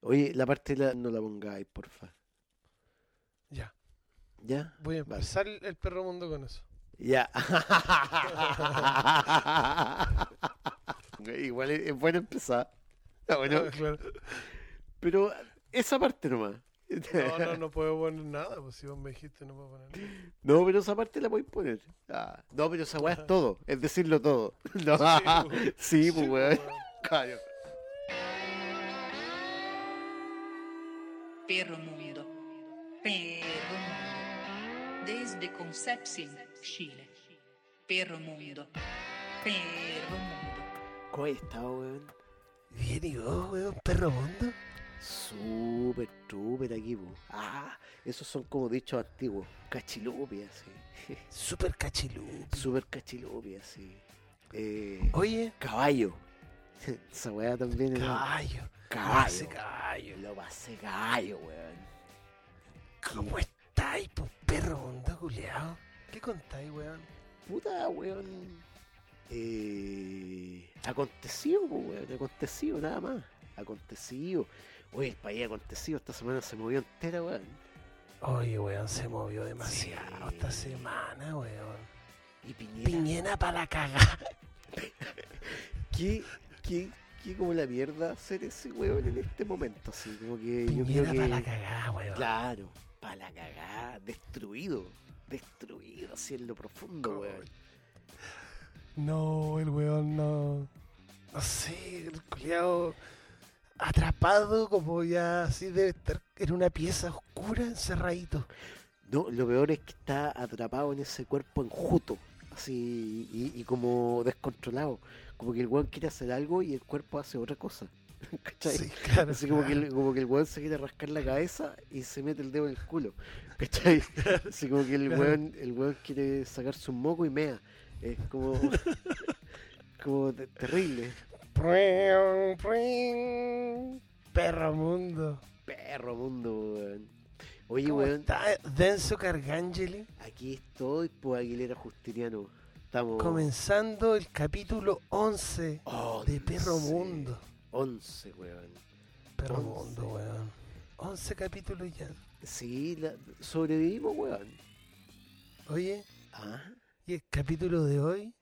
Oye, la parte la, no la pongáis, porfa. Ya. ¿Ya? Voy a Vale. empezar el, el perro mundo con eso. Ya. Igual es, es bueno empezar. Está bueno. Claro. Pero esa parte nomás. No, no, no puedo poner nada, pues si vos me dijiste no puedo poner nada. No, pero esa parte la podéis poner. Ah, no, pero esa weá es todo. Es decirlo todo. No. pues. Sí, pues Sí, pues, weón. Claro. Perro Mundo. Perro Mundo. Desde Concepción, Chile. Perro Mundo. Perro Mundo. ¿Cómo estado, weón? Bien, ¿y vos, weón? ¿Perro mundo? Súper, súper aquí, po. Ah, esos son como dichos antiguos. Cachilupias, sí. Súper cachilú. Súper cachilupias, sí. Eh, Oye, caballo. Esa weá también es. caballo. Caballo. Caballo. Lo pasé caballo, weón. ¿Cómo estáis, pues, perro mundo, culiao? ¿Qué contáis, weón? Puta, weón. Eh, acontecido, po, weón. Acontecido, nada más. Acontecido. Oye, el país acontecido esta semana se movió entera, weón. Oye, weón, se movió demasiado Sí. esta semana, weón. Y Piñera. Piñera para la cagada. ¿Qué, qué, qué como la mierda hacer ese weón en este momento? Así como que yo creo que. para la cagada, weón. Claro, para la cagada, destruido. Destruido, así en lo profundo, weón. No, el weón no. No sé, el culiao atrapado como ya así debe estar en una pieza oscura, encerradito. No, lo peor es que está atrapado en ese cuerpo enjuto, así, y, y como descontrolado. Como que el weón quiere hacer algo y el cuerpo hace otra cosa. ¿Cachai? Sí, claro. Así como que, el, como que el weón se quiere rascar la cabeza y se mete el dedo en el culo. ¿Cachai? Así como que el weón, el weón quiere sacarse un moco y mea. Es como, como te- terrible. Perro mundo. Perro mundo, weón. Oye, ¿Cómo weón, está Denso Cargangeli? aquí estoy, pues Aguilera Justiniano. Estamos. Comenzando el capítulo 11 de Perro Once. Mundo. 11, weón. Perro Once. Mundo, weón. 11 capítulos ya. Sí, la- sobrevivimos, weón. Oye, Ah, y el capítulo de hoy,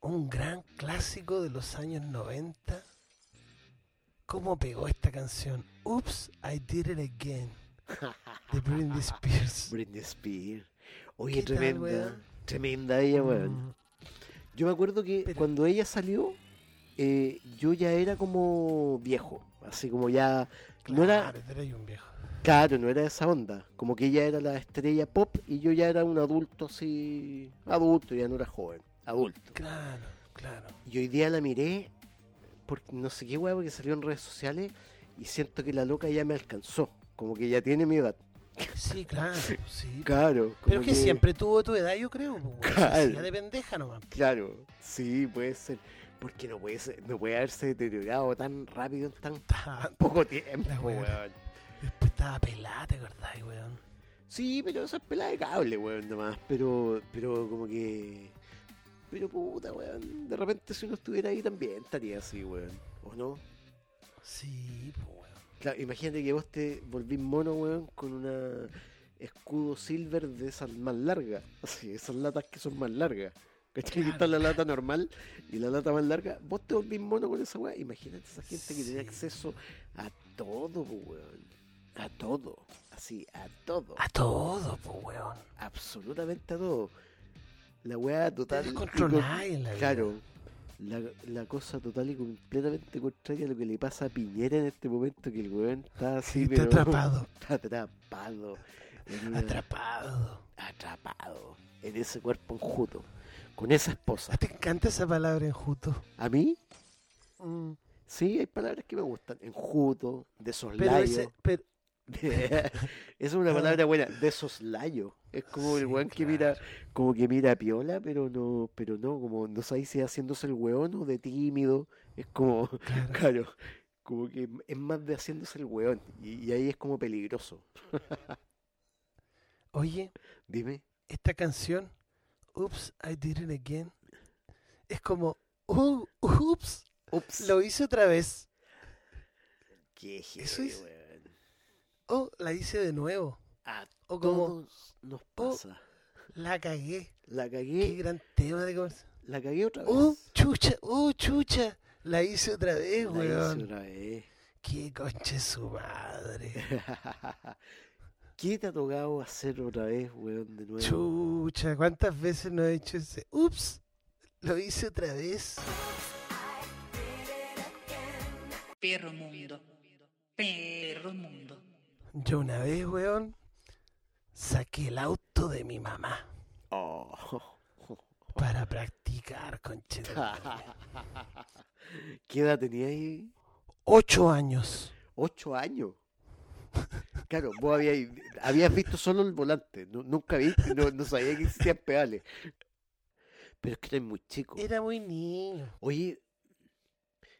un gran clásico de los años 90. ¿Cómo pegó esta canción? Oops, I did it again. De Britney Spears. Britney Spears. Oye, ¿Qué tal, tremenda. ella, weón. Mm, Yo me acuerdo que Pero- cuando ella salió, eh, yo ya era como viejo. Así como ya. No era. claro, era un viejo. Claro, no era esa onda. Como que ella era la estrella pop y yo ya era un adulto así. Adulto, ya no era joven. Adulto. Claro, claro. Y hoy día la miré, porque no sé qué hueá, porque salió en redes sociales y siento que la loca ya me alcanzó. Como que ya tiene mi edad. Sí, claro, sí. Claro. Pero como que siempre tuvo tu edad, yo creo. Claro. de pendeja nomás. Claro, sí, puede ser. Porque no puede ser, no puede haberse deteriorado tan rápido en tan poco tiempo, weón. Después estaba pelada, ¿te acordás, weón? Sí, pero esa es pelada de cable, weón, nomás. Pero, pero como que. Pero puta, weón. De repente si uno estuviera ahí también estaría así, weón. ¿O no? Sí, weón. Claro, imagínate que vos te volvís mono, weón, con una escudo silver de esas más largas. Así, esas latas que son más largas. ¿Cachai? Que está la lata normal y la lata más larga. Vos te volvís mono con esa weá. Imagínate esa gente que tiene acceso a todo, weón. A todo. Así, a todo. A todo, pues, weón. Absolutamente a todo. La weá total. Te y con- descontroláis en la vida. Claro. La, la cosa total y completamente contraria a lo que le pasa a Piñera en este momento, que el weón está así, Está pero- atrapado. Está atrapado. una- Atrapado. atrapado. En ese cuerpo enjuto. Con esa esposa. Ah, ¿Te encanta esa palabra enjuto? A mí, Mm. sí, hay palabras que me gustan. Enjuto, de Pero ese, es una palabra buena, de soslayo. Es como el weón que mira, como que mira a piola, pero no, pero no, como no sabéis si haciéndose el weón o de tímido. Es como, claro. claro, como que es más de haciéndose el weón. Y, y ahí es como peligroso. Oye, Dime. esta canción, Oops, I did it again, es como, ups, Ups. lo hice otra vez. Qué Eso es- weón. Oh, la hice de nuevo. A O como, todos nos pasa. la cagué. La Qué cagué, gran tema de conversación. la cagué otra vez. Oh, chucha, oh, chucha. La hice otra vez, La hice weón. otra vez. Qué conche su madre. ¿Qué te ha tocado hacer otra vez, weón, de nuevo? Chucha, ¿cuántas veces no he hecho ese? Ups, lo hice otra vez. Perro mundo. Perro mundo. Yo una vez, weón, saqué el auto de mi mamá Oh. para practicar, madre. ¿Qué edad tenía ahí? Ocho años. Ocho años. Claro, vos habías, habías visto solo el volante, nu- nunca viste, no, no sabía que existían pedales. Pero es que eres muy chico. Era muy niño. Oye,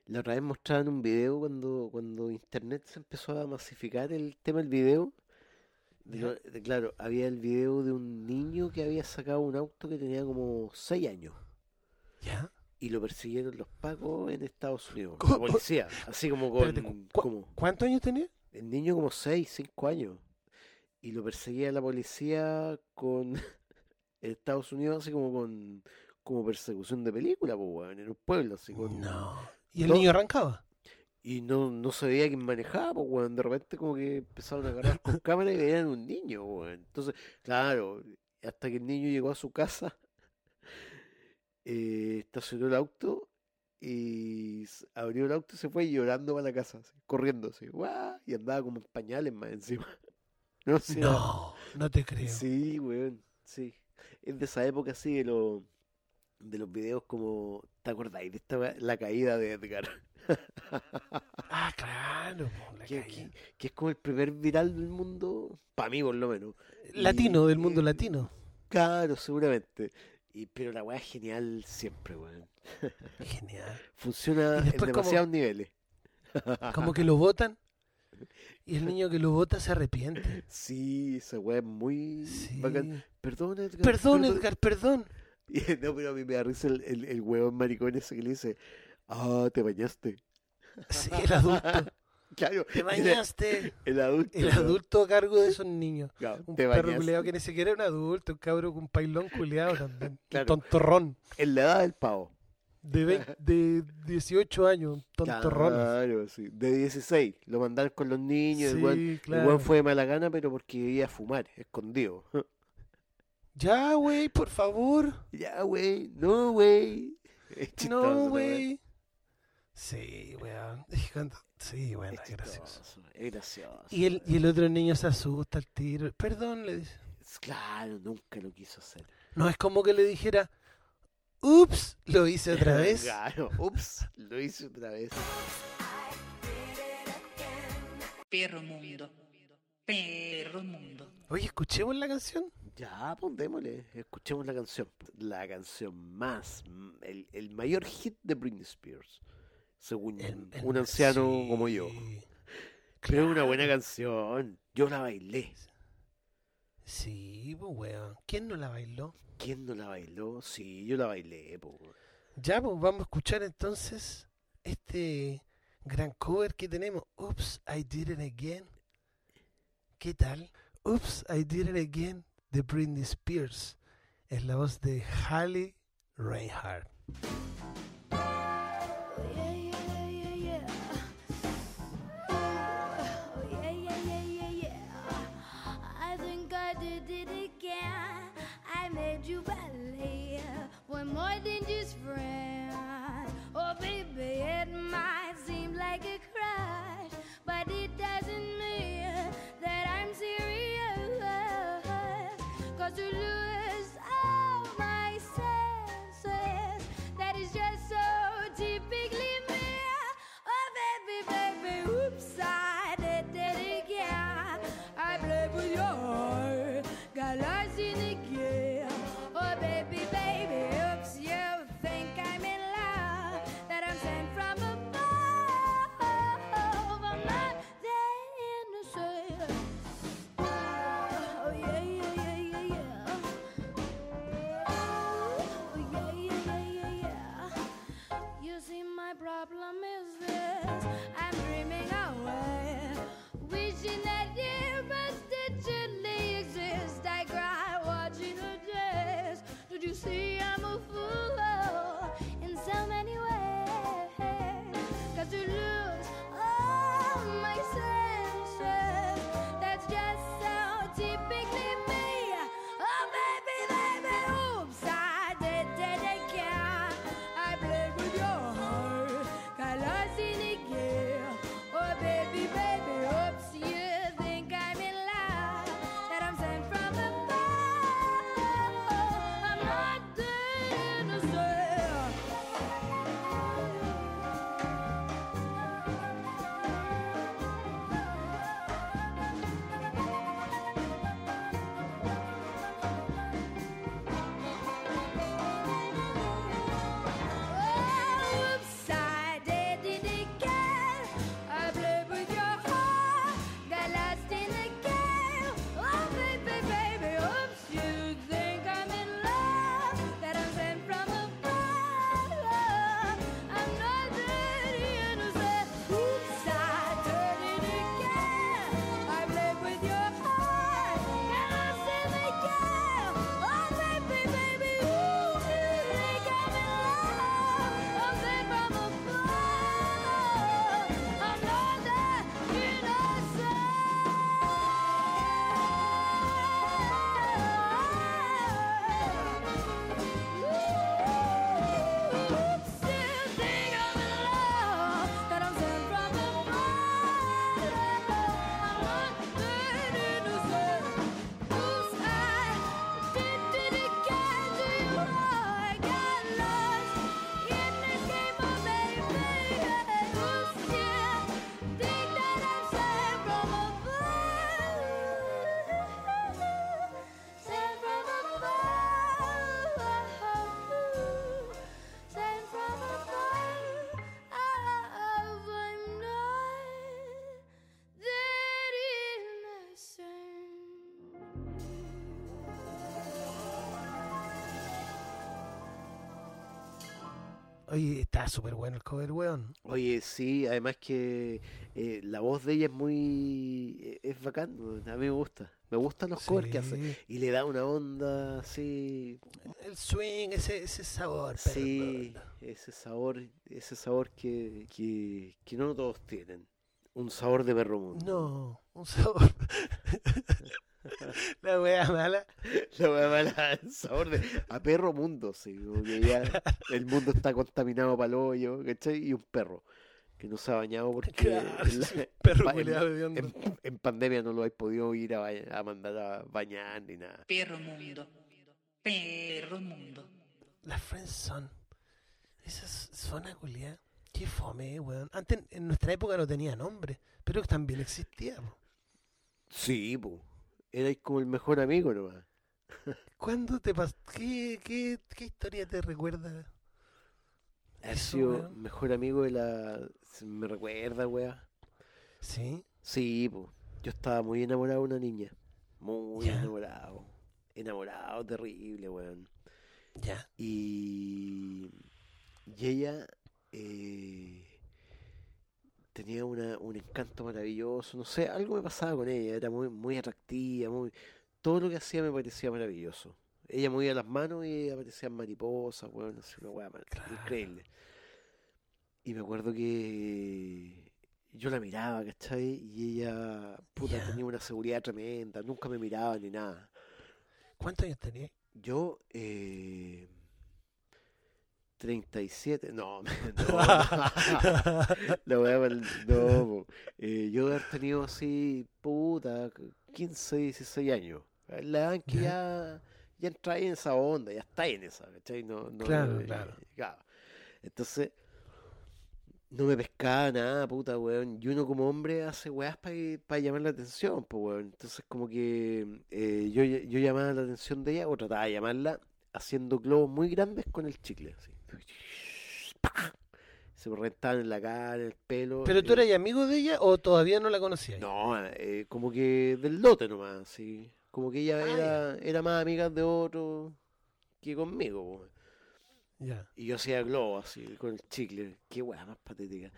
la otra vez mostraban un video cuando, cuando internet se empezó a masificar el tema del video. De de- claro, había el video de un niño que había sacado un auto que tenía como seis años. ¿Ya? Y lo persiguieron los pacos en Estados Unidos. ¿Cómo? La policía. Así como con. Espérate, cu- cu- como- ¿Cuántos años tenía? el niño como 6, 5 años. Y lo perseguía la policía con Estados Unidos así como con como persecución de película, pues, en un pueblo, así con... No. ¿Y el niño arrancaba? Y no, no se veía quién manejaba, pues, weón. De repente como que empezaron a agarrar con cámara y veían un niño, weón. Entonces, claro, hasta que el niño llegó a su casa, eh, estacionó el auto y abrió el auto y se fue llorando para la casa, así, corriendo así, ¡guau! y andaba como en pañales más encima. No sé. No, no te creo. Sí, weón, sí. Es de esa época así de los de los videos como, ¿te acordáis de esta la caída de Edgar? Ah, claro. la que, que- que es como el primer viral del mundo, para mí por lo menos. Latino, del mundo y- latino. Claro, seguramente. Y, pero la weá es genial siempre, weón. Genial. Funciona en como- demasiados niveles. Como que lo votan y el niño que lo vota se arrepiente. Sí, esa weá es muy Sí. bacán. Perdón, Edgar. Perdón, Edgar, perdón. Y, no, pero a mí me da risa el, el, el huevón maricón ese que le dice, ah, te bañaste. Sí, el adulto. Claro, Te bañaste. El adulto. El adulto a cargo de esos niños. Claro, Un perro culeado que ni siquiera era un adulto, un cabro con un pailón culeado también. Claro. Un tontorrón. En la edad del pavo. De, vein- de 18 años, un tontorrón. Claro, sí. De 16. Lo mandaron con los niños. el Sí, el fue de mala gana, pero porque iba a fumar, escondido. Ya, güey, por favor. ya, güey. No, güey. No, güey. Sí, weón. Sí, bueno, Es es gracioso. es gracioso. Y el, y el otro niño se asusta al tiro. Perdón, le dice. Es Claro, nunca lo quiso hacer. No es como que le dijera, ups, lo hice otra vez. Claro, ups, lo hice otra vez. Perro mundo. Perro mundo. Oye, escuchemos la canción. Ya, pues démosle, escuchemos la canción. La canción más, el, el mayor hit de Britney Spears, según El- el- un anciano sí, como yo. Pero es una claro. buena canción, yo la bailé. Sí, pues weón. ¿Quién no la bailó? ¿Quién no la bailó? Sí, yo la bailé, po. Ya, pues vamos a escuchar entonces este gran cover que tenemos. Oops, I did it again. ¿Qué tal? Oops, I did it again de Britney Spears. Es la voz de Halle Reinhardt. magazine Oye, está súper bueno el cover, weón. Oye, sí, además que eh, la voz de ella es muy... eh, es bacán, a mí me gusta. Me gustan los covers que hace. Y le da una onda así... El swing, ese, ese sabor. Sí, ese sabor, ese sabor que, que, que no todos tienen. Un sabor de perro mundo. No, un sabor. La wea mala. La wea mala, el sabor de a perro mundo, sí, como que ya el mundo está contaminado para el hoyo, ¿cachai? Y un perro que no se ha bañado porque Claro, en, la- perro en- en- en pandemia no lo habéis podido ir a, mandar a bañar ni nada. Perro mundo. Perro mundo. La friendzone. Esa es- zona culiada. Qué fome, weón. Antes, en nuestra época no tenía nombre, pero también existía. po. Sí, po. Erais como el mejor amigo nomás. ¿Cuándo te pasó? ¿Qué, qué, ¿Qué historia te recuerda? Ha Eso, sido weón. mejor amigo de la. Me recuerda, wea. Sí, Sí, po. Yo estaba muy enamorado de una niña. Muy Ya. enamorado. Enamorado, terrible, weón. ya. Y, y ella eh, tenía una, un encanto maravilloso, no sé, algo me pasaba con ella, era muy, muy atractiva, muy, todo lo que hacía me parecía maravilloso. Ella movía las manos y aparecían mariposas, weón, así una weá Claro. increíble. Y me acuerdo que yo la miraba, ¿cachai? Y ella, puta, tenía una seguridad tremenda, nunca me miraba ni nada. ¿Cuántos años tenías? Yo, eh, 37, no, no, la weá mal- no. Eh, yo haber tenido así, puta, 15, 16 años. La que Ya. ya, ya entra en esa onda, ya está en esa, ¿cachai? No, no, Claro, eh, claro. claro. Entonces, no me pescaba nada, puta, weón. Y uno como hombre hace weas para llamar la atención, pues, weón. Entonces, como que eh, yo, yo llamaba la atención de ella o trataba de llamarla haciendo globos muy grandes con el chicle, así. Se me reventaban en la cara, en el pelo. ¿Pero tú eh, eras amigo de ella o todavía no la conocías? No, eh, como que del lote nomás, sí. Como que ella Ah, era, era más amiga de otro que conmigo. Ya. Y yo hacía globo así, con el chicle. Qué weá más patética.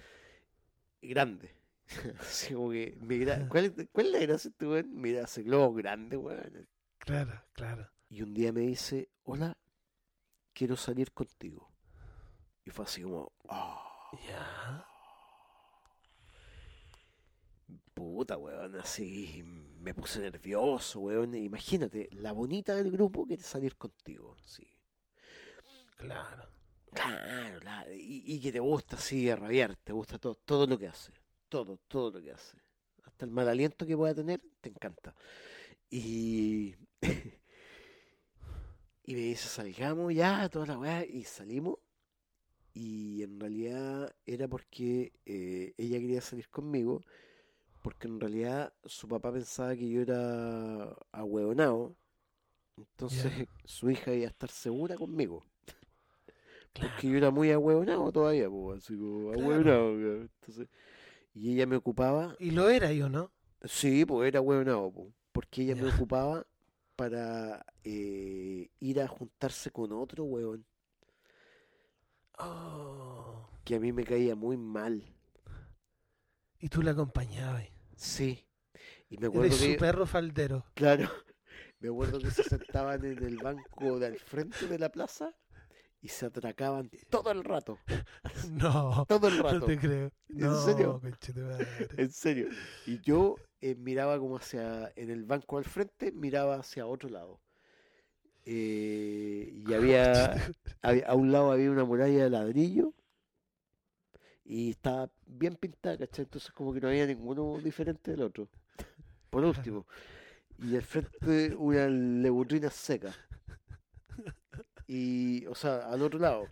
Y grande. Así como que, me gra- ¿cuál, ¿cuál es la gracia este weón? Mira, hace globo grande, weón. Claro, claro. Y un día me dice, hola, quiero salir contigo. Y fue así como, "Ah, Ya. puta, weón, así. Me puse nervioso, weón. Imagínate, la bonita del grupo quiere salir contigo. Sí. Claro. Claro, la- y, y que te gusta así rabiar, te gusta todo, todo lo que hace, todo, todo lo que hace. Hasta el mal aliento que pueda tener, te encanta. Y, y me dice, salgamos ya, toda la weá, y salimos. Y en realidad era porque eh, ella quería salir conmigo, porque en realidad su papá pensaba que yo era ahueonado. Entonces su hija iba a estar segura conmigo. Claro. Porque yo era muy ahueonado todavía, pues, así como ahueonado. Entonces, y ella me ocupaba, ¿Y lo era yo, no? sí, pues era ahueonado, porque ella me ocupaba para eh, ir a juntarse con otro weón Oh. que a mí me caía muy mal. Y tú la acompañabas. Sí. Y me acuerdo Eres que, su perro faldero. claro, me acuerdo que se sentaban en el banco del frente de la plaza y se atracaban todo el rato, No. todo el No rato. te creo. ¿En No, serio? conchetumadre. En serio. Y yo eh, miraba como hacia, en el banco al frente, miraba hacia otro lado. Eh, y había, había- a un lado había una muralla de ladrillo y estaba bien pintada, ¿cachai? Entonces como que no había ninguno diferente del otro. Por último. Y al frente una lebutrina seca. Y, o sea, al otro lado.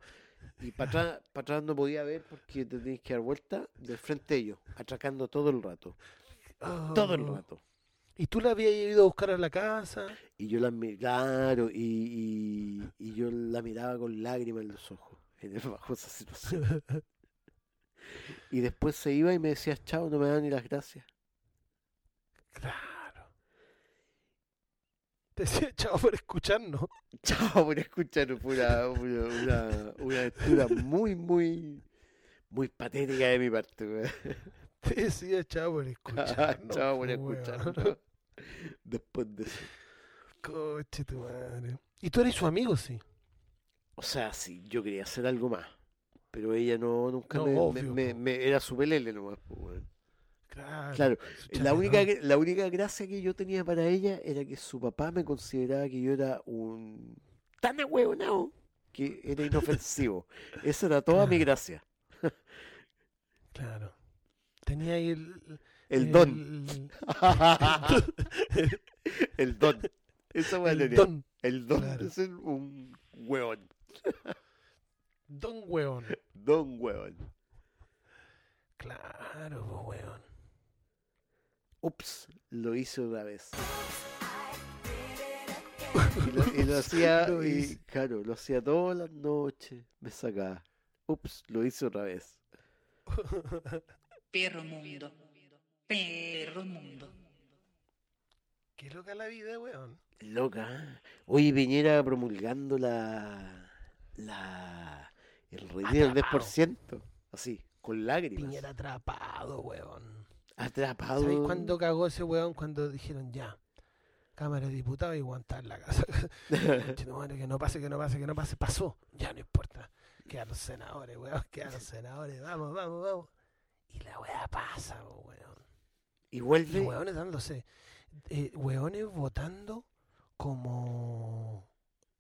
Y para atrás, para atrás no podía ver porque te tenías que dar vuelta del frente de ellos, atracando todo el rato. Todo el Oh. rato. ¿Y tú la habías ido a buscar a la casa? Y yo la claro, y, y, y yo la miraba con lágrimas en los ojos, en el- bajo esa situación. Y después se iba y me decía, chao, no me dan ni las gracias. Claro. Te decía chao por escucharnos. Chao por escuchar pura, una, una, una aventura muy, muy, muy patética de mi parte. Te decía chao por escucharnos. Chao por escucharnos. Después de eso. Coche tu madre. Y tú eres su amigo, sí. O sea, sí, yo quería hacer algo más. Pero ella no, nunca No, me, me- obvio, me- po. me- era su pelele nomás. Claro. Claro, su La única, la única gracia que yo tenía para ella era que su papá me consideraba que yo era un tan ahueonado que era inofensivo. Esa era toda mi gracia. Claro. Tenía ahí el. El don. El, El don. Esa weá el tenía. don. El don claro. ser un hueón. Don hueón. Don hueón. Claro, po, hueón. Ups, lo hice otra vez. Y lo, y lo hacía, Lo y, hice. claro, lo hacía todas las noches. Me sacaba. Ups, lo hice otra vez. Perro mundo. Perro mundo. Qué loca la vida, weón. Loca. Oye, Piñera promulgando la. la. el retiro del 10%. Así, con lágrimas. Piñera atrapado, weón. Atrapado. ¿Sabes cuándo cagó ese weón? Cuando dijeron ya. Cámara de diputados y aguantar la casa. Conchetumare, que no pase, que no pase, que no pase. Pasó. Ya no importa. Quedan los senadores, weón. Quedan los senadores. Vamos, vamos, vamos. Y la weá pasa, weón. Y Y vuelve. weones dándose. Eh, weones votando como.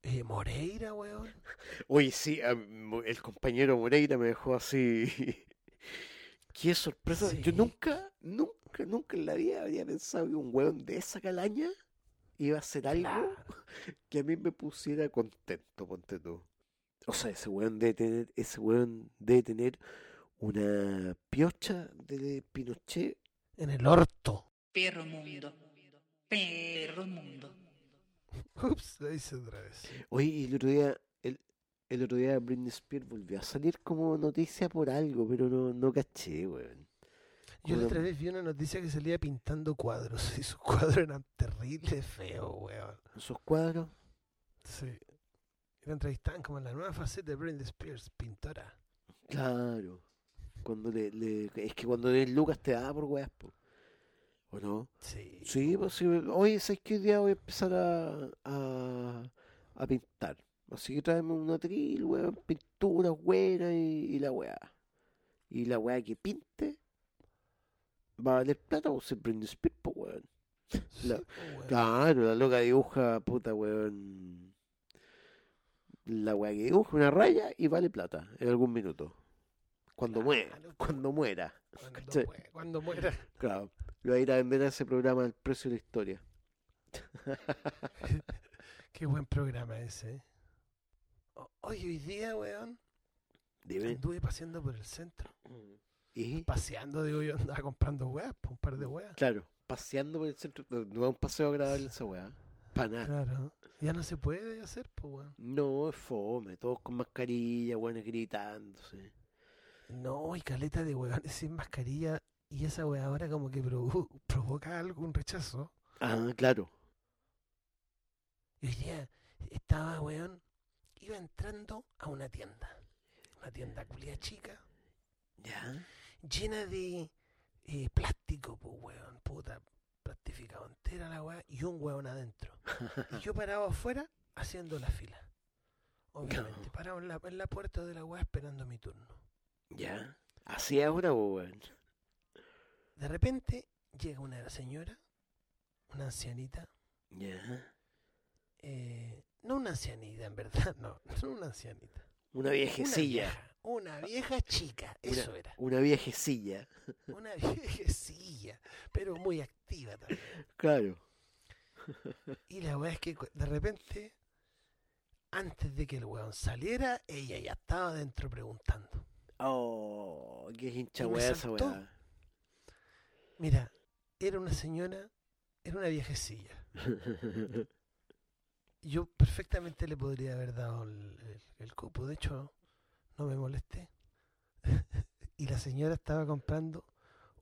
eh, Moreira, weón. Oye, sí, el compañero Moreira me dejó así. Qué sorpresa. Yo nunca, nunca, nunca en la vida habría pensado que un weón de esa calaña iba a hacer algo Claro. que a mí me pusiera contento, ponte tú. O sea, ese weón debe tener, ese weón debe tener una piocha de Pinochet. En el orto. Perro mundo. Perro mundo. Ups, lo hice otra vez. Oye, y el otro día, el, el otro día Britney Spears volvió a salir como noticia por algo, pero no, no caché, weón. Yo la otra vez vi una noticia que salía pintando cuadros y sus cuadros eran terribles feos, weón. Esos cuadros. Sí. La entrevistaban como en la nueva faceta de Britney Spears, pintora. Claro. Cuando le, le- es que cuando eres Lucas te da por weas, po. ¿O no? Sí. Sí, pues sí. Oye, ¿sabes qué? Hoy día voy a empezar a, a, a pintar. Así que tráeme un atril, weón, pintura buena y, y la weá. Y la weá que pinte va a valer plata o se prende Spears, po, weón. La- weón. Claro, la loca dibuja, puta, weón. La weá que dibuja una raya y vale plata en algún minuto. Cuando muera, cuando muera. Cuando, ¿cachai? mue- cuando muera. Claro, lo va a ir a vender a ese programa El precio de la historia. Qué buen programa ese. ¿eh? O- Oye, hoy día, weón, Dime. anduve paseando por el centro. Y, Paseando, digo yo, andaba comprando weas, un par de weas. claro, paseando por el centro. No, es un paseo agradable esa weá. Para nada. Claro. Ya no se puede hacer, pues, weón. No, es fome. Todos con mascarilla, weones gritándose. No, y caleta de weones sin mascarilla. Y esa wea ahora como que provo- provoca algún rechazo. Ah, claro. Y hoy día estaba, weón, iba entrando a una tienda. Una tienda culia chica, Ya. llena de eh, plástico, pues, weón, puta, plastificado entera la weá, y un weón adentro. Y yo parado afuera haciendo la fila. Obviamente, No. parado en la, en la puerta de la weá esperando mi turno. Ya. Así ahora, weón. De repente llega una señora, una ancianita, Ya. eh, no una ancianita en verdad, no, no una ancianita. Una Una viejecilla. vieja, una vieja chica, eso era. Una viejecilla. Una viejecilla, pero muy activa también. Claro. Y la weá es que de repente, antes de que el weón saliera, ella ya estaba adentro preguntando. Oh, qué hincha weá esa weá. Mira, era una señora, era una viejecilla. Yo perfectamente le podría haber dado el, el- el cupo, de hecho, no me molesté. y la señora estaba comprando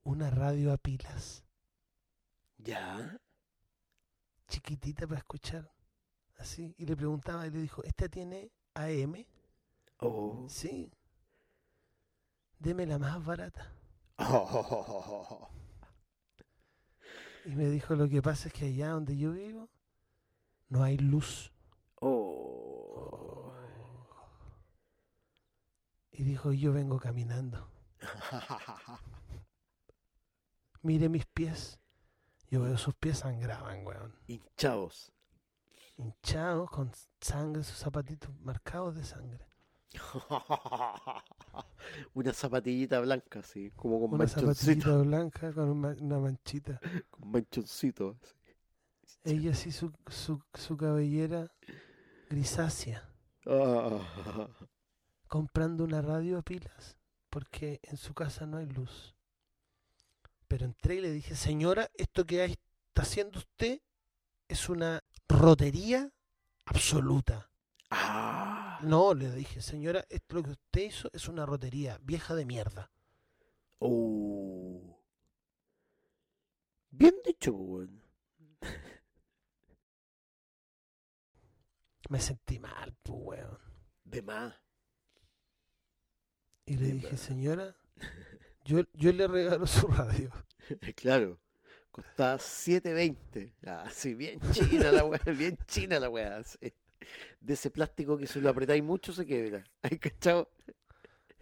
una radio a pilas. ya. chiquitita para escuchar. Así. Y le preguntaba y le dijo, ¿esta tiene AM? Oh. Sí. Deme la más barata. Y me dijo, lo que pasa es que allá donde yo vivo no hay luz. Oh. Y dijo, yo vengo caminando. Mire mis pies. Yo veo sus pies sangraban, weón. Hinchados. Hinchados con sangre, sus zapatitos marcados de sangre. Una zapatillita blanca, así, como con Una manchoncito. zapatillita blanca con una manchita. Con manchoncito. así. Ella sí, su, su, su cabellera grisácea. Ah. comprando una radio a pilas porque en su casa no hay luz. Pero entré y le dije, señora, esto que está haciendo usted es una rotería absoluta. Ah. No, le dije, señora, esto lo que usted hizo es una rotería vieja de mierda. Oh. Bien dicho, weón. Me sentí mal, pues, weón. De más. Y le De dije, más. señora, yo, yo le regalo su radio. Claro. Costaba 7.20. Ah, sí, bien china la weá, bien china la weá. sí. De ese plástico que si lo apretáis mucho se quebra. ¿Hay cachado?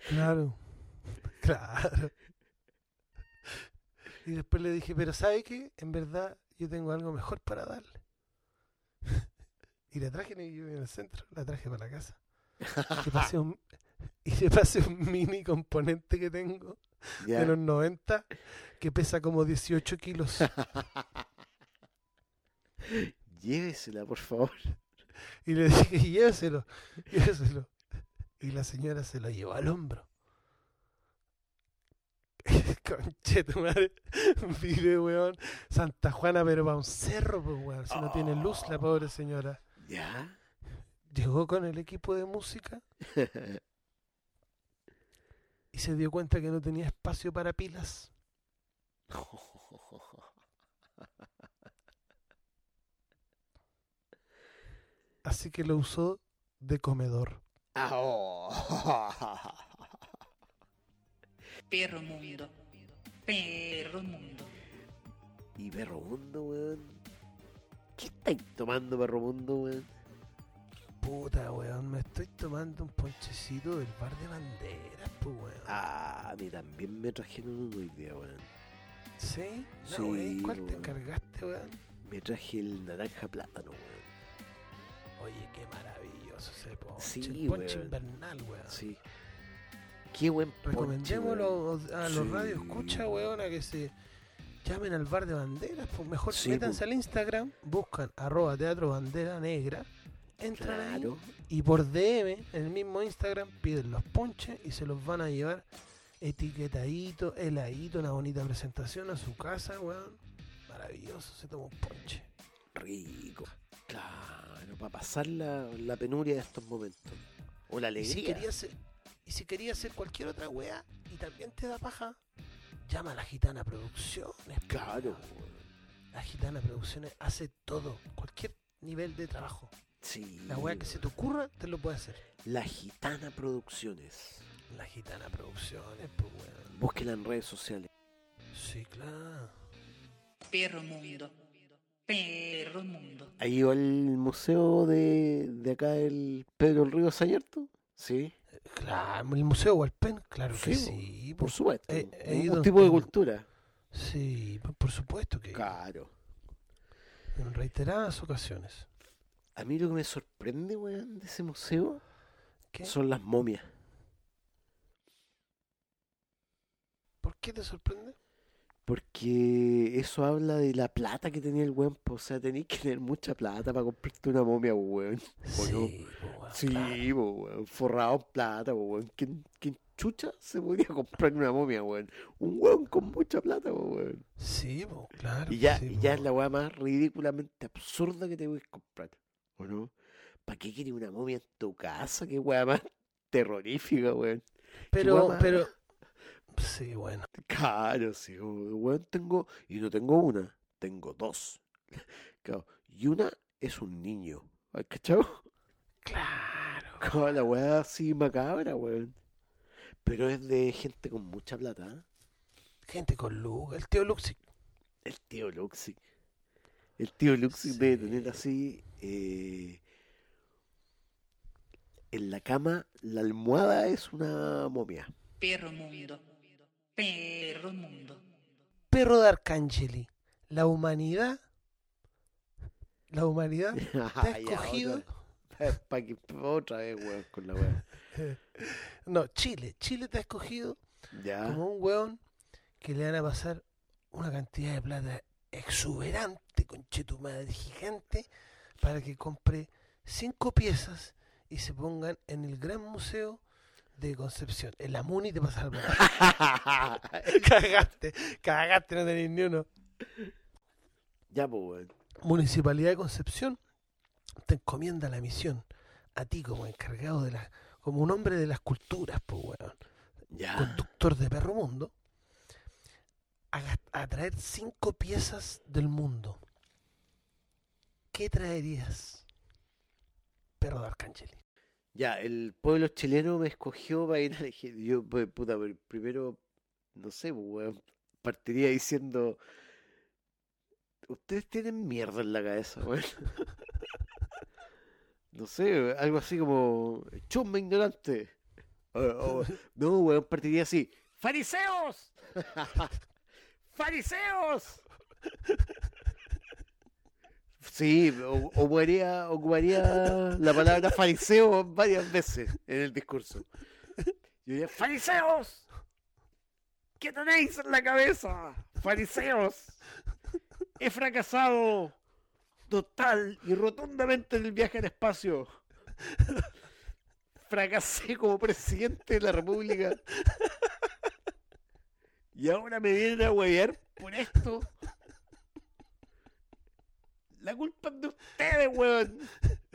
Claro, claro. Y después le dije, pero ¿sabe qué? En verdad yo tengo algo mejor para darle. Y la traje en el, yo en el centro, la traje para la casa. Le pasé un- y le pasé un mini componente que tengo de los 90 que pesa como 18 kilos. Llévesela, por favor. Y le dije, lléveselo, lléveselo. Y la señora se lo llevó al hombro. Conche tu madre. Vive, weón. Santa Juana, pero va a un cerro, pues, weón. Si no tiene luz, la pobre señora. ¿Ya? Llegó con el equipo de música y se dio cuenta que no tenía espacio para pilas. Así que lo usó de comedor. Ah, oh. Perro mundo. Perro mundo. Y Perro Mundo, weón. ¿Qué estáis tomando, Perro Mundo, weón? Puta, weón. Me estoy tomando un ponchecito del bar de banderas, pues, weón. Ah, a mí también me trajeron uno hoy día, weón. ¿Sí? No, Sí, wey, ¿Cuál te encargaste, weón? Me traje el naranja plátano, weón. Oye, qué maravilloso ese ponche. Sí, el ponche weón. invernal, weón. Sí. Qué buen ponche, Recomendémoslo a los Sí. radios escucha, weón, a que se llamen al bar de banderas. Pues mejor Sí, métanse al Instagram, buscan arroba teatro bandera negra, entran ahí Claro. y por DM en el mismo Instagram piden los ponches y se los van a llevar etiquetadito, heladito, una bonita presentación a su casa, weón. Maravilloso, se toma un ponche. Rico. Claro, para pasar la, la penuria de estos momentos. O la Y si alegría. quería hacer, y si quería hacer cualquier otra weá y también te da paja, llama a la Gitana Producciones. po, Claro. La Gitana Producciones hace todo, cualquier nivel de trabajo. Sí. La weá que se te ocurra, te lo puede hacer. La Gitana Producciones. La Gitana Producciones, pues weón. Búsquela en redes sociales. Sí, claro. Perro mundo. Perro mundo. ¿Ha ido al museo de, de acá el Pedro el Río Sayerto? Sí, Claro, el Museo Walpen, claro que Sí, sí. por po. supuesto. he- he un tipo de cultura. Sí, po- por supuesto que Claro. en reiteradas ocasiones. A mí lo que me sorprende, weón, de ese museo ¿Qué? son las momias. ¿Por qué te sorprende? Porque eso habla de la plata que tenía el weón. O sea, tenéis que tener mucha plata para comprarte una momia, weón. ¿O no? Sí, po, weón, Sí, claro. weón. Forrado en plata, weón. ¿Quién, quién chucha se podría comprar una momia, weón? Un weón con mucha plata, weón. Sí, po, claro. Y ya, sí, y ya es weón. la weá más ridículamente absurda que te puedes comprar. ¿O no? ¿Para qué quieres una momia en tu casa? Qué weá más terrorífica, weón. Pero, pero. Sí, bueno. Claro, sí, weón, tengo. Y no tengo una, tengo dos. Claro, y una es un niño. ¿Has cachado? Claro. Como la weá así macabra, weón. Pero es de gente con mucha plata. ¿eh? Gente con luz. El tío Luxi. El tío Luxi. El tío Luxi debe Sí. tener así. eh, en la cama, la almohada es una momia. Perro mundo. Perro mundo. Perro de Arcangeli. La humanidad. La humanidad te ha Ya, escogido. Otra, pa' que- otra vez, weón, con la weá. No, Chile. Chile te ha escogido Ya. como un weón que le van a pasar una cantidad de plata exuberante, conche tu madre, gigante, para que compre cinco piezas y se pongan en el Gran Museo de Concepción. En la MUNI te pasa algo. cagaste, cagaste, no tenés ni uno. ya, pues, weón. Municipalidad de Concepción te encomienda la misión a ti como encargado de la, como un hombre de las culturas, pues weón. Ya. conductor de Perro Mundo a, traer cinco piezas del mundo. ¿Qué traerías? Perro de Arcángeli. Ya, el pueblo chileno me escogió para ir a elegir. Yo, puta, primero, no sé, pues, weón, partiría diciendo: Ustedes tienen mierda en la cabeza, weón. No sé, algo así como: Chumba ignorante. O- no, weón, partiría así: ¡Fariseos! ¡Fariseos! Sí, ocuparía, ocuparía la palabra fariseo varias veces en el discurso. Yo diría, ¡Fariseos! ¿Qué tenéis en la cabeza? ¡Fariseos! He fracasado total y rotundamente en el viaje al espacio. Fracasé como presidente de la República. Y ahora me vienen a huevear por esto. La culpa es de ustedes, weón.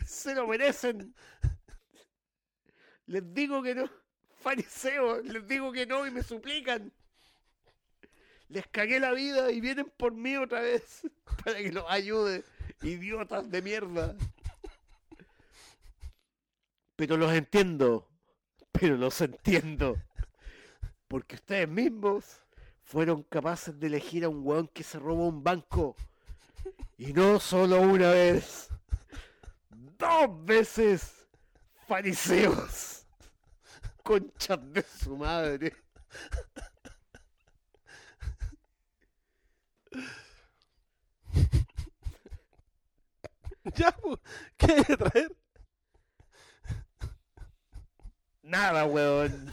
Se lo merecen. Les digo que no. Fariseos, les digo que no y me suplican. Les cagué la vida y vienen por mí otra vez para que los ayude. Idiotas de mierda. Pero los entiendo. Pero los entiendo. Porque ustedes mismos fueron capaces de elegir a un weón que se robó un banco. Y no solo una vez. Dos veces. Fariseos. Conchas de su madre. Ya, pues, ¿qué hay que traer? Nada, weón.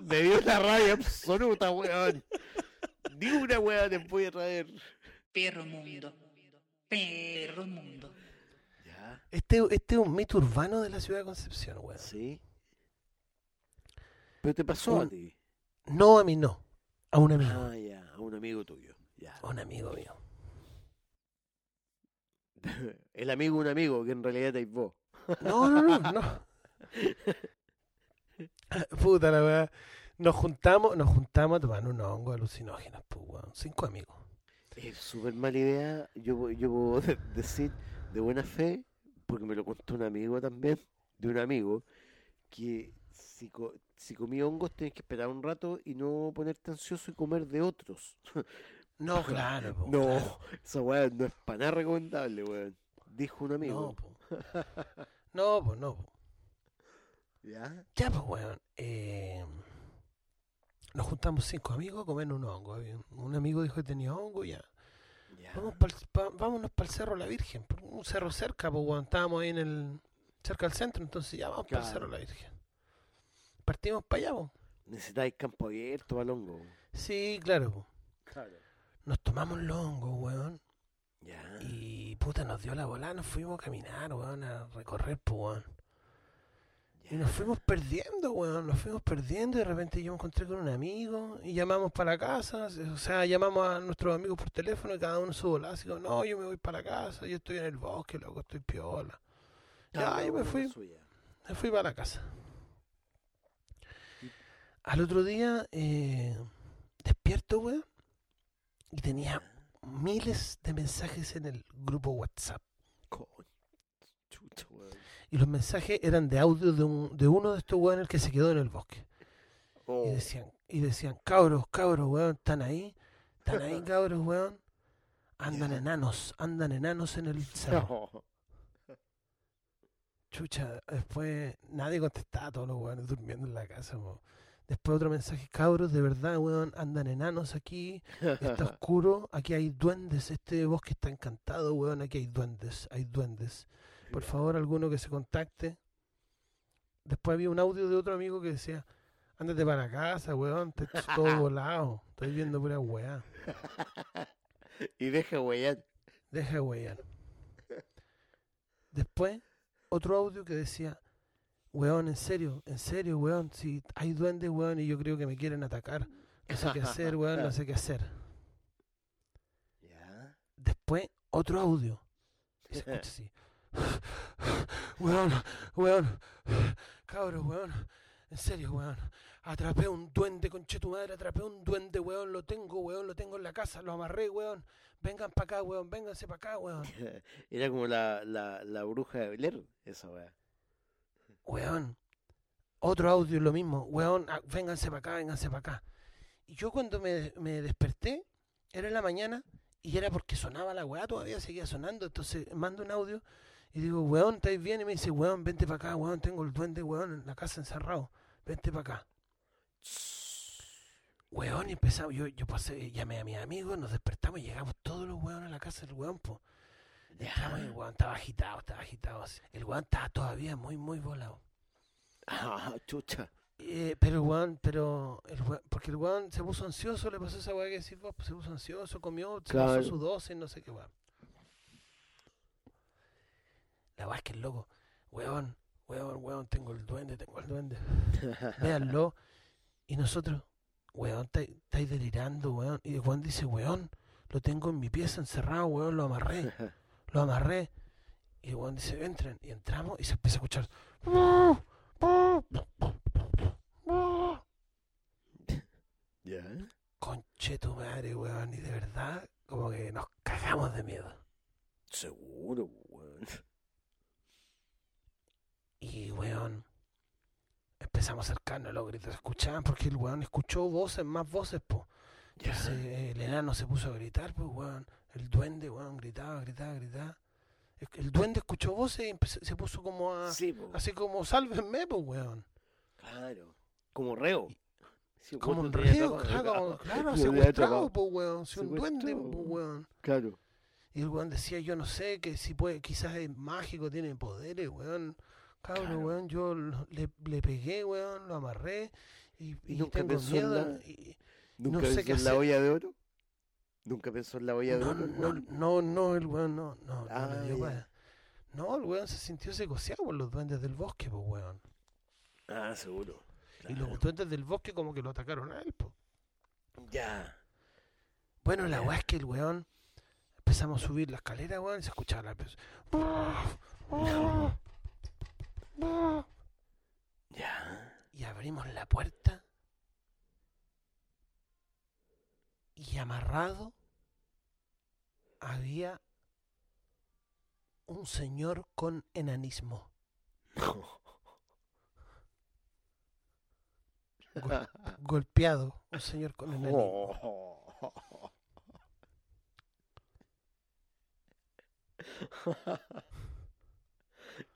Me dio una rabia absoluta, weón. Ni una weón les voy a traer. Perro mundo. Perro mundo. Ya, Este, este es un mito urbano de la ciudad de Concepción, weón. sí. Pero te pasó a Un- ti. No a mí, no. A un amigo. Ah, ya, a un amigo tuyo. Ya. A un amigo mío. El amigo un amigo, que en realidad eres vos. No, no, no, no. Puta la weá. Nos juntamos, nos juntamos a tomar unos hongos alucinógenos, pues, weón. Cinco amigos. Es súper mala idea. Yo, yo puedo de- decir de buena fe, porque me lo contó un amigo también, de un amigo, que si, co- si comí hongos tienes que esperar un rato y no ponerte ansioso y comer de otros. No, claro, po, No, claro. esa weá no es para nada recomendable, weón. Dijo un No, amigo. po. No, pues no, po. ¿Ya? Ya, pues, weón. eh, nos juntamos cinco amigos a comer hongos. Había Un un amigo dijo que tenía hongo, ya. Ya. Vamos pa'l- pa- vámonos para el Cerro La Virgen. Un cerro cerca, pues, weón. Estábamos ahí en el. cerca del centro, entonces ya vamos para el. Cerro La Virgen. Partimos para allá, po. Necesitáis campo abierto para el hongo. Sí, claro, po. Claro. Nos tomamos los hongos, weón. Ya. Y puta, nos dio la bola, nos fuimos a caminar, weón, a recorrer, pues, weón. Y nos fuimos perdiendo, weón, nos fuimos perdiendo y de repente yo me encontré con un amigo y llamamos para la casa, o sea, llamamos a nuestros amigos por teléfono y cada uno su bola, así como, no, yo me voy para la casa, yo estoy en el bosque, loco, estoy piola. Ya, yo me fui, me fui para la casa. Al otro día, eh, despierto, weón, y tenía miles de mensajes en el grupo WhatsApp. Y los mensajes eran de audio de, un, de uno de estos weones que se quedó en el bosque. Oh. Y decían, y decían, cabros, cabros, weón, ¿están ahí? ¿Están ahí, cabros, weón? Andan enanos, andan enanos en el cerro. Oh. Chucha, después nadie contestaba, todos los weones durmiendo en la casa. po. Después otro mensaje, cabros, de verdad, weón, andan enanos aquí, está oscuro, aquí hay duendes, este bosque está encantado, weón, aquí hay duendes, hay duendes. Por favor, alguno que se contacte. Después había un audio de otro amigo que decía, ándate para casa, weón, te todo volado, estoy viendo pura weá. y deja huellar. Deja de huear. Después, otro audio que decía, weón, en serio, en serio, weón, si hay duendes, weón, y yo creo que me quieren atacar. No sé qué hacer, weón, no sé qué hacer. Después, otro audio. Y se escucha así. Weón, weón, cabros, weón. En serio, weón. Atrapé un duende, conche tu madre, atrapé un duende, weón. Lo tengo, weón, lo tengo en la casa, lo amarré, weón. Vengan para acá, weón, vénganse para acá, weón. Era como la, la, la bruja de Blair, esa weá. Weón. Otro audio lo mismo. Weón, ah, vénganse para acá, vénganse para acá. Y yo cuando me, me desperté, era en la mañana, y era porque sonaba la weá, todavía seguía sonando. Entonces mando un audio y digo, weón, ¿estáis bien? Y me dice, weón, vente para acá, weón, tengo el duende, weón, en la casa encerrado. Vente para acá. Weón, y empezamos, yo, yo pasé, llamé a mis amigos, nos despertamos y llegamos todos los weones a la casa del weón, po. Entramos y el weón estaba agitado, estaba agitado. El weón estaba todavía muy, muy volado. Ah, chucha. Eh, pero el weón, pero el weón- porque el weón se puso ansioso, le pasó esa weá que decís vos, pues, se puso ansioso, comió, se Claro. pasó su dosis, no sé qué weón. La weá es que el loco, weón, weón, weón, tengo el duende, tengo el duende. Véanlo. Y nosotros, weón, estáis delirando, weón. Y weón dice, weón, lo tengo en mi pieza encerrado, weón, lo amarré, lo amarré. Y el weón dice, entren. Y entramos y se empieza a escuchar. ya. Conche tu madre, weón. Y de verdad, como que nos cagamos de miedo. Seguro, weón. Y, weón, empezamos a acercarnos a los gritos. Se escuchaban porque el weón escuchó voces, más voces, po. Ya. Entonces eh, el enano se puso a gritar, pues, weón. El duende, weón, gritaba, gritaba, gritaba. El duende escuchó voces y empezó- se puso como a... Sí, po. Así como, sálvenme, pues, weón. Claro. Como reo. Sí, Como weón, un atrapado. claro, como- claro, secuestrado, pues, weón. Si un duende, pues, weón. Claro. Y el weón decía, yo no sé, que si puede, quizás es mágico, tiene poderes, weón. Cabrón, Claro. weón, yo le, le pegué, weón, lo amarré y, y nunca tengo pensó en miedo. la- y- ¿Nunca No sé pensó qué en la olla de oro? ¿Nunca pensó en la olla de oro? no, no, no, el weón no, no, no Ah, le dio No, el weón se sintió secoseado por los duendes del bosque, pues, weón. Ah, seguro. Y los duendes del bosque como que lo atacaron a él, pues. Ya. Bueno, la weá es que el weón empezamos a subir la escalera, weón, y se escuchaba la pez- Ya. Y abrimos la puerta. Y amarrado había un señor con enanismo. Gol- golpeado. Un señor con enanismo. Oh.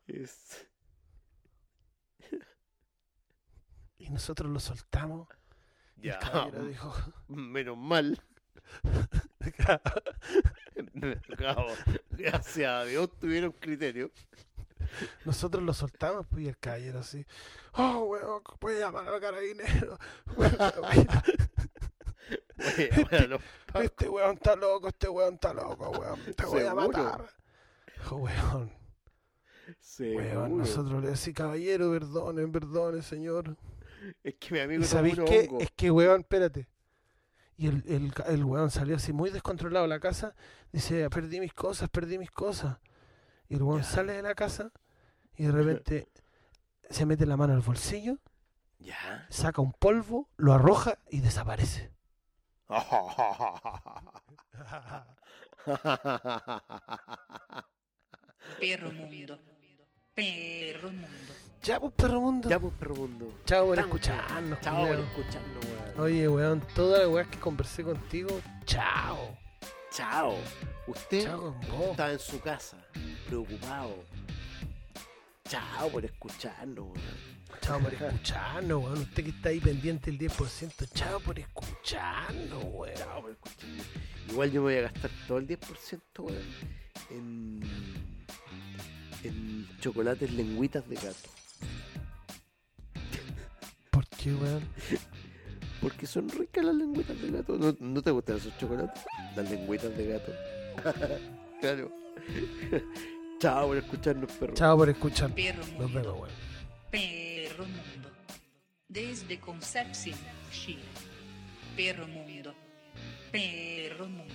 Es... Y nosotros lo soltamos. Y el caballero dijo, Menos mal. Cabo, Gracias a Dios tuvieron criterio. nosotros lo soltamos, pues, y el caballero así, oh, weón, a llamar a carabineros. Pacos, Este weón está loco, este weón está loco, weón. Te voy a matar. Dijo, weón, weón, nosotros le decimos, caballero, perdone, perdone, señor. Es que mi amigo ¿Y sabéis qué? Es que, weón, espérate. Y el, el, el weón salió así muy descontrolado de la casa. Dice, perdí mis cosas, perdí mis cosas. Y el weón Ya. sale de la casa y de repente se mete la mano al bolsillo, Ya. saca un polvo, lo arroja y desaparece. Perro mundo. Perro mundo. Ya, pues, perro mundo. Ya, pues, perro mundo. Chao por escucharnos. Chao por escucharnos, weón. Oye, weón, todas las weas que conversé contigo, chao. Chao. Usted Chao estaba en su casa, preocupado. Chao por escucharnos, weón. Chao por escucharnos, weón. Usted que está ahí pendiente el 10%, chao por escucharnos, weón. Chao por escucharnos. Igual yo me voy a gastar todo el 10%, weón, en, en chocolates lengüitas de gato. ¿Por qué, weón? Porque son ricas las lengüitas de gato. ¿No, no te gustan esos chocolates? Las lengüitas de gato. claro. Chao por escucharnos, perro. Chao por escucharnos. Perro Nos mundo. vemos, weón. Perro mundo. Desde Concepción, Chile. Perro mundo. Perro mundo.